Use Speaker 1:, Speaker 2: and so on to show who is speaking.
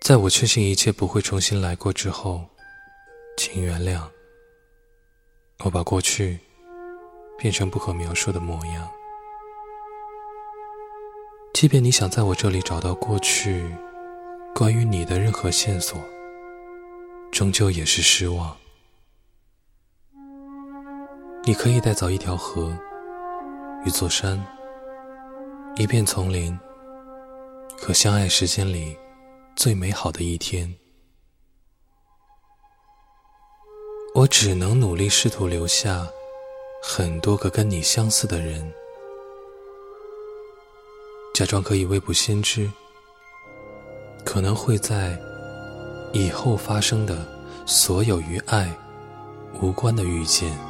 Speaker 1: 在我确信一切不会重新来过之后，请原谅我把过去变成不可描述的模样。即便你想在我这里找到过去关于你的任何线索，终究也是失望。你可以带走一条河、一座山、一片丛林可相爱时间里最美好的一天。我只能努力试图留下很多个跟你相似的人。假装可以未卜先知，可能会在以后发生的所有与爱无关的遇见。